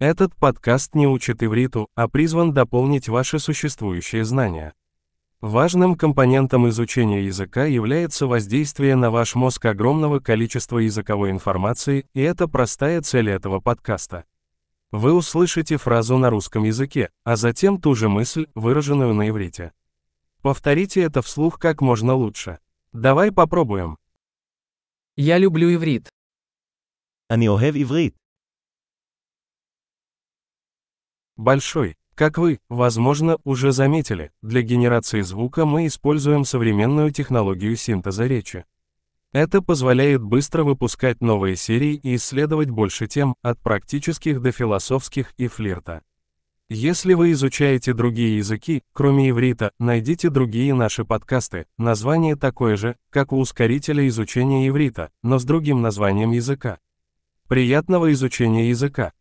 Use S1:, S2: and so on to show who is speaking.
S1: Этот подкаст не учит ивриту, а призван дополнить ваши существующие знания. Важным компонентом изучения языка является воздействие на ваш мозг огромного количества языковой информации, и это простая цель этого подкаста. Вы услышите фразу на русском языке, а затем ту же мысль, выраженную на иврите. Повторите это вслух как можно лучше. Давай попробуем.
S2: Я люблю иврит.
S3: אני אוהב עברית.
S1: Большой. Как вы, возможно, уже заметили, для генерации звука мы используем современную технологию синтеза речи. Это позволяет быстро выпускать новые серии и исследовать больше тем, от практических до философских и флирта. Если вы изучаете другие языки, кроме иврита, найдите другие наши подкасты, название такое же, как у ускорителя изучения иврита, но с другим названием языка. Приятного изучения языка!